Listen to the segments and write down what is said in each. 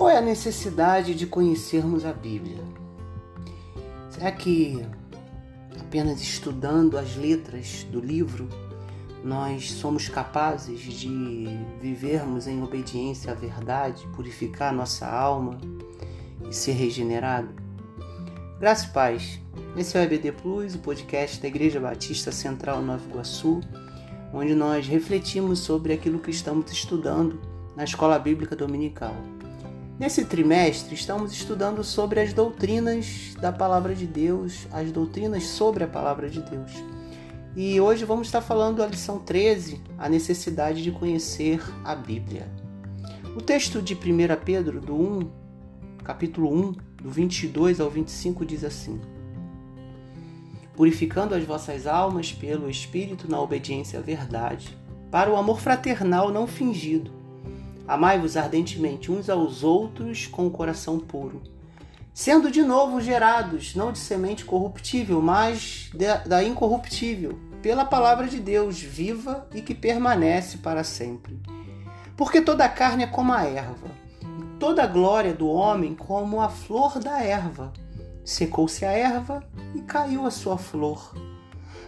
Qual é a necessidade de conhecermos a Bíblia? Será que apenas estudando as letras do livro nós somos capazes de vivermos em obediência à verdade, purificar nossa alma e ser regenerado? Graças e paz. Esse é o EBD Plus, o podcast da Igreja Batista Central Nova Iguaçu, onde nós refletimos sobre aquilo que estamos estudando na Escola Bíblica Dominical. Nesse trimestre, estamos estudando sobre as doutrinas da Palavra de Deus, as doutrinas sobre a Palavra de Deus. E hoje vamos estar falando da lição 13, a necessidade de conhecer a Bíblia. O texto de 1 Pedro, do 1, capítulo 1, do 22 ao 25, diz assim: Purificando as vossas almas pelo Espírito na obediência à verdade, para o amor fraternal não fingido Amai-vos ardentemente uns aos outros com o coração puro, sendo de novo gerados, não de semente corruptível, mas da incorruptível, pela palavra de Deus viva e que permanece para sempre. Porque toda a carne é como a erva, e toda a glória do homem como a flor da erva. Secou-se a erva e caiu a sua flor.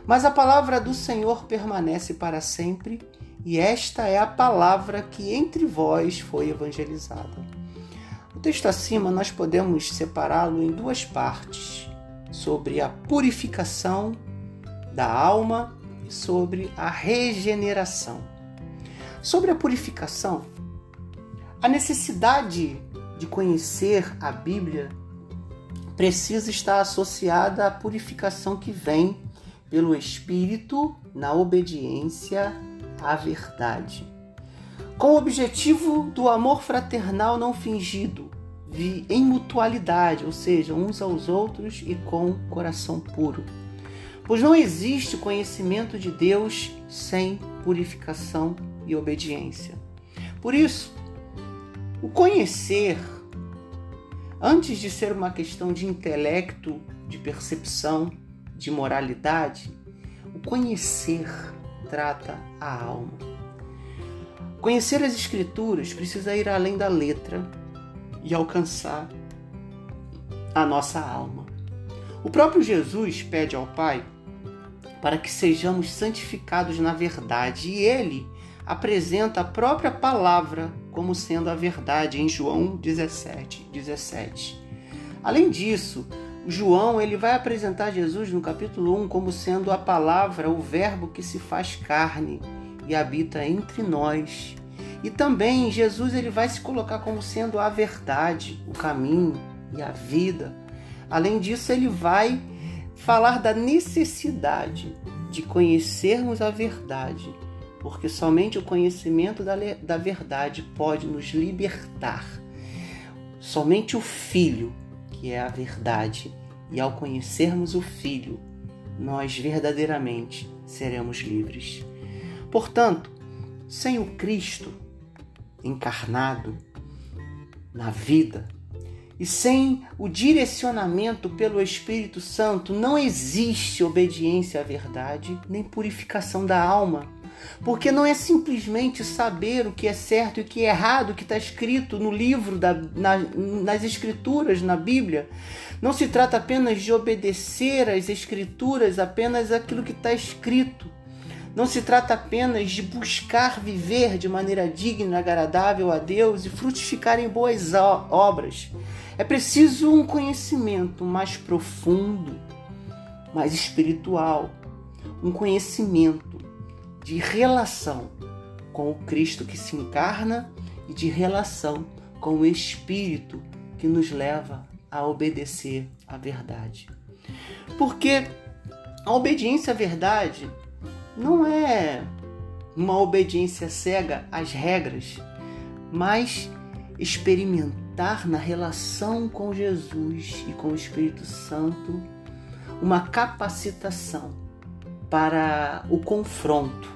Mas a palavra do Senhor permanece para sempre e esta é a palavra que entre vós foi evangelizada. O texto acima nós podemos separá-lo em duas partes: sobre a purificação da alma e sobre a regeneração. Sobre a purificação, a necessidade de conhecer a Bíblia precisa estar associada à purificação que vem pelo Espírito na obediência a verdade. Com o objetivo do amor fraternal não fingido, em mutualidade, ou seja, uns aos outros e com coração puro. Pois não existe conhecimento de Deus sem purificação e obediência. Por isso, o conhecer, antes de ser uma questão de intelecto, de percepção, de moralidade, o conhecer trata a alma. Conhecer as Escrituras precisa ir além da letra e alcançar a nossa alma. O próprio Jesus pede ao Pai para que sejamos santificados na verdade e ele apresenta a própria palavra como sendo a verdade em João 17, 17. Além disso, João ele vai apresentar Jesus no capítulo 1 como sendo a palavra, o verbo que se faz carne e habita entre nós. E também Jesus ele vai se colocar como sendo a verdade, o caminho e a vida. Além disso, ele vai falar da necessidade de conhecermos a verdade, porque somente o conhecimento da, da verdade pode nos libertar. Somente o Filho que é a verdade, e ao conhecermos o Filho, nós verdadeiramente seremos livres. Portanto, sem o Cristo encarnado na vida e sem o direcionamento pelo Espírito Santo, não existe obediência à verdade nem purificação da alma porque não é simplesmente saber o que é certo e o que é errado, o que está escrito no livro, da, na, nas escrituras, na Bíblia. Não se trata apenas de obedecer às escrituras, apenas aquilo que está escrito. Não se trata apenas de buscar viver de maneira digna, agradável a Deus e frutificar em boas obras. É preciso um conhecimento mais profundo, mais espiritual, um conhecimento de relação com o Cristo que se encarna e de relação com o Espírito que nos leva a obedecer à verdade. Porque a obediência à verdade não é uma obediência cega às regras, mas experimentar na relação com Jesus e com o Espírito Santo uma capacitação para o confronto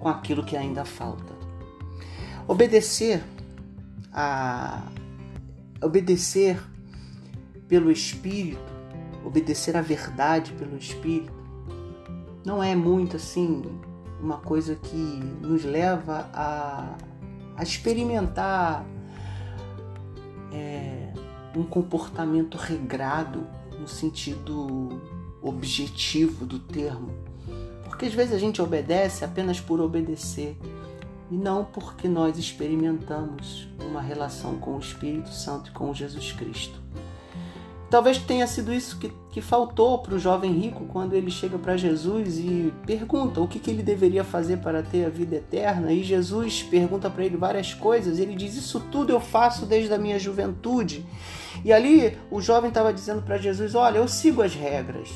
com aquilo que ainda falta. Obedecer a obedecer pelo espírito, obedecer à verdade pelo espírito, não é muito assim uma coisa que nos leva a, a experimentar é, um comportamento regrado no sentido objetivo do termo. Porque às vezes a gente obedece apenas por obedecer e não porque nós experimentamos uma relação com o Espírito Santo e com Jesus Cristo. Talvez tenha sido isso que, que faltou para o jovem rico quando ele chega para Jesus e pergunta o que, que ele deveria fazer para ter a vida eterna. E Jesus pergunta para ele várias coisas. Ele diz: Isso tudo eu faço desde a minha juventude. E ali o jovem estava dizendo para Jesus: Olha, eu sigo as regras,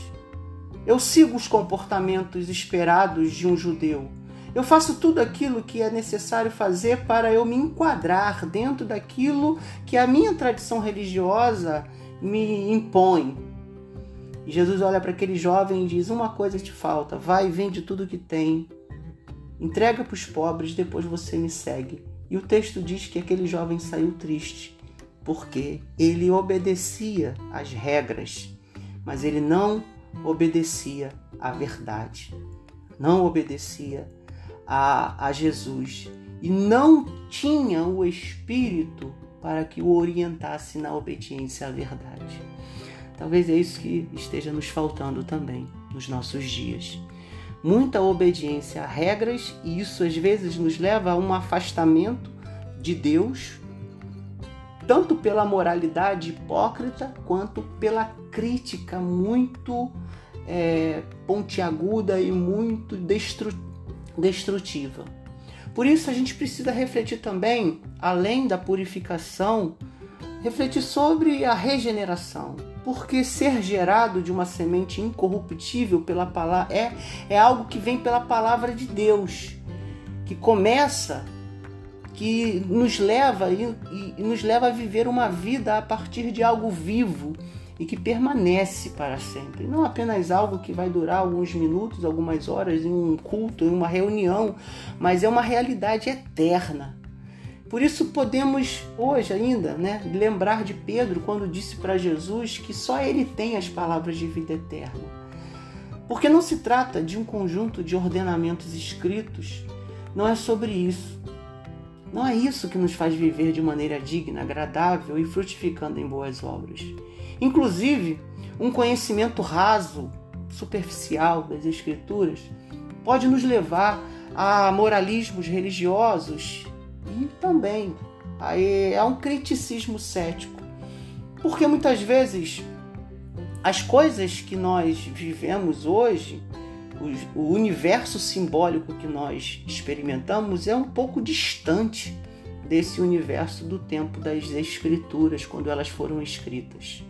eu sigo os comportamentos esperados de um judeu. Eu faço tudo aquilo que é necessário fazer para eu me enquadrar dentro daquilo que a minha tradição religiosa me impõe. Jesus olha para aquele jovem e diz: Uma coisa te falta, vai vende tudo que tem, entrega para os pobres, depois você me segue. E o texto diz que aquele jovem saiu triste, porque ele obedecia às regras, mas ele não obedecia à verdade, não obedecia a, a Jesus e não tinha o Espírito para que o orientasse na obediência à verdade. Talvez é isso que esteja nos faltando também nos nossos dias. Muita obediência a regras, e isso às vezes nos leva a um afastamento de Deus, tanto pela moralidade hipócrita quanto pela crítica muito é, pontiaguda e muito destrutiva. Por isso a gente precisa refletir também, além da purificação, refletir sobre a regeneração. Porque ser gerado de uma semente incorruptível pela palavra é, é algo que vem pela palavra de Deus, que começa, que nos leva e, e nos leva a viver uma vida a partir de algo vivo e que permanece para sempre. Não apenas algo que vai durar alguns minutos, algumas horas em um culto, em uma reunião, mas é uma realidade eterna. Por isso podemos hoje ainda, né, lembrar de Pedro quando disse para Jesus que só ele tem as palavras de vida eterna. Porque não se trata de um conjunto de ordenamentos escritos, não é sobre isso. Não é isso que nos faz viver de maneira digna, agradável e frutificando em boas obras. Inclusive, um conhecimento raso, superficial das Escrituras pode nos levar a moralismos religiosos e também a, um criticismo cético. Porque muitas vezes as coisas que nós vivemos hoje, o universo simbólico que nós experimentamos é um pouco distante desse universo do tempo das Escrituras, quando elas foram escritas.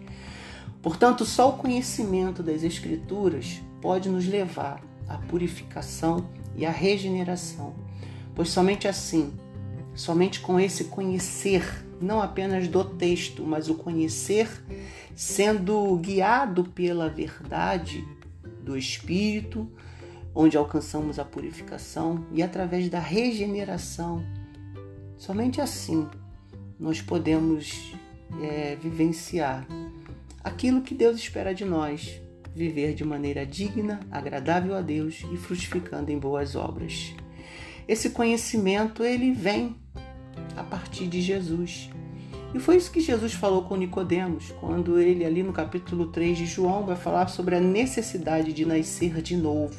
Portanto, só o conhecimento das Escrituras pode nos levar à purificação e à regeneração, pois somente assim, somente com esse conhecer, não apenas do texto, mas o conhecer sendo guiado pela verdade do Espírito, onde alcançamos a purificação e através da regeneração, somente assim nós podemos é, vivenciar aquilo que Deus espera de nós, viver de maneira digna, agradável a Deus e frutificando em boas obras. Esse conhecimento ele vem a partir de Jesus. E foi isso que Jesus falou com Nicodemos, quando ele ali no capítulo 3 de João vai falar sobre a necessidade de nascer de novo.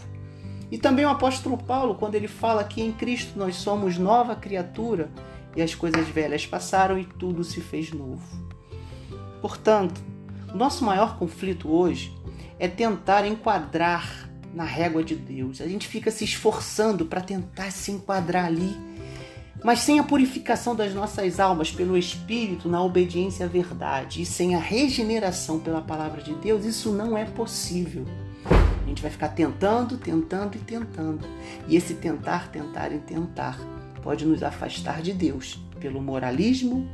E também o apóstolo Paulo, quando ele fala que em Cristo nós somos nova criatura e as coisas velhas passaram e tudo se fez novo. Portanto, nosso maior conflito hoje é tentar enquadrar na régua de Deus. A gente fica se esforçando para tentar se enquadrar ali, mas sem a purificação das nossas almas pelo Espírito na obediência à verdade e sem a regeneração pela palavra de Deus, isso não é possível. A gente vai ficar tentando, tentando e tentando. E esse tentar, tentar e tentar pode nos afastar de Deus pelo moralismo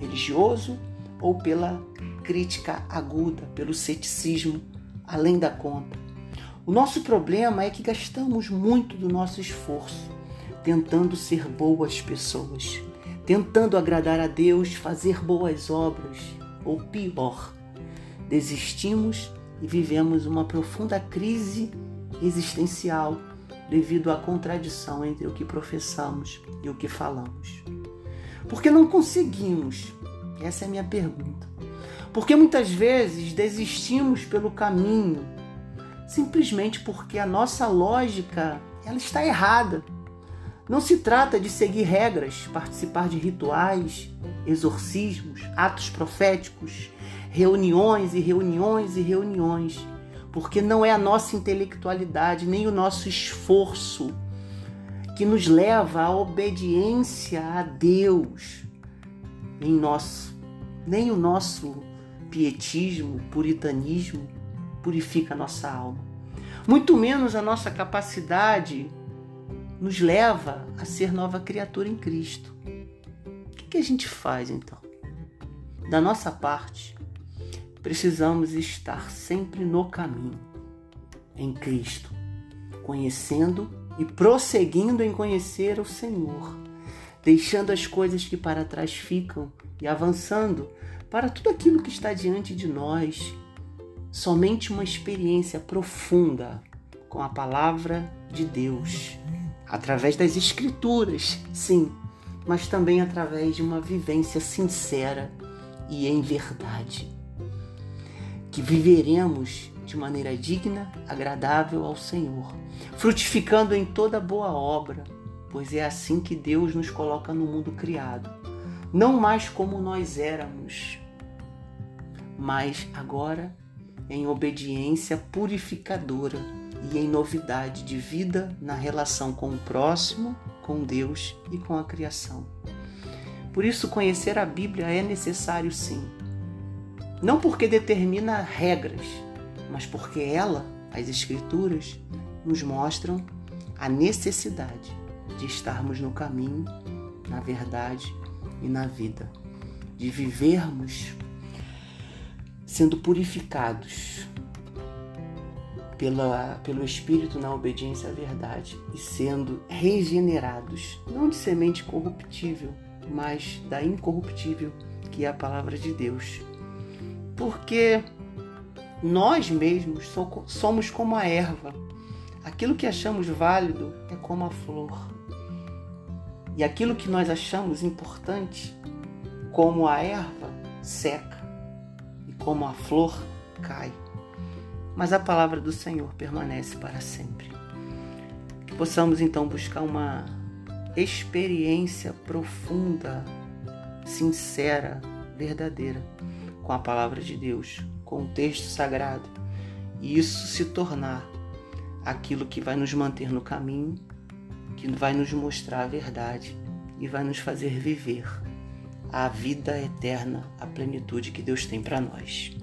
religioso ou pela crítica aguda, pelo ceticismo além da conta. O nosso problema é que gastamos muito do nosso esforço tentando ser boas pessoas, tentando agradar a Deus, fazer boas obras, ou pior, desistimos e vivemos uma profunda crise existencial devido à contradição entre o que professamos e o que falamos. Porque não conseguimos Essa é a minha pergunta. Porque muitas vezes desistimos pelo caminho simplesmente porque a nossa lógica ela está errada. Não se trata de seguir regras, participar de rituais, exorcismos, atos proféticos, reuniões e reuniões e reuniões, porque não é a nossa intelectualidade nem o nosso esforço que nos leva à obediência a Deus, nem nosso, nem o nosso pietismo, puritanismo purifica a nossa alma. Muito menos a nossa capacidade nos leva a ser nova criatura em Cristo. O que, a gente faz então? Da nossa parte, precisamos estar sempre no caminho, em Cristo, conhecendo e prosseguindo em conhecer o Senhor, deixando as coisas que para trás ficam e avançando para tudo aquilo que está diante de nós. Somente uma experiência profunda com a palavra de Deus, através das Escrituras, sim, mas também através de uma vivência sincera e em verdade. Que viveremos de maneira digna, agradável ao Senhor, frutificando em toda boa obra, pois é assim que Deus nos coloca no mundo criado não mais como nós éramos, mas agora em obediência purificadora e em novidade de vida na relação com o próximo, com Deus e com a criação. Por isso, conhecer a Bíblia é necessário sim. Não porque determina regras, mas porque ela, as Escrituras, nos mostram a necessidade de estarmos no caminho, na verdade e na vida, de vivermos sendo purificados pela, pelo Espírito na obediência à verdade e sendo regenerados, não de semente corruptível, mas da incorruptível, que é a palavra de Deus. Porque nós mesmos somos como a erva. Aquilo que achamos válido é como a flor. E aquilo que nós achamos importante, como a erva, seca e como a flor, cai. Mas a palavra do Senhor permanece para sempre. Que possamos então buscar uma experiência profunda, sincera, verdadeira com a palavra de Deus, com o texto sagrado, e isso se tornar aquilo que vai nos manter no caminho que vai nos mostrar a verdade e vai nos fazer viver a vida eterna, a plenitude que Deus tem para nós.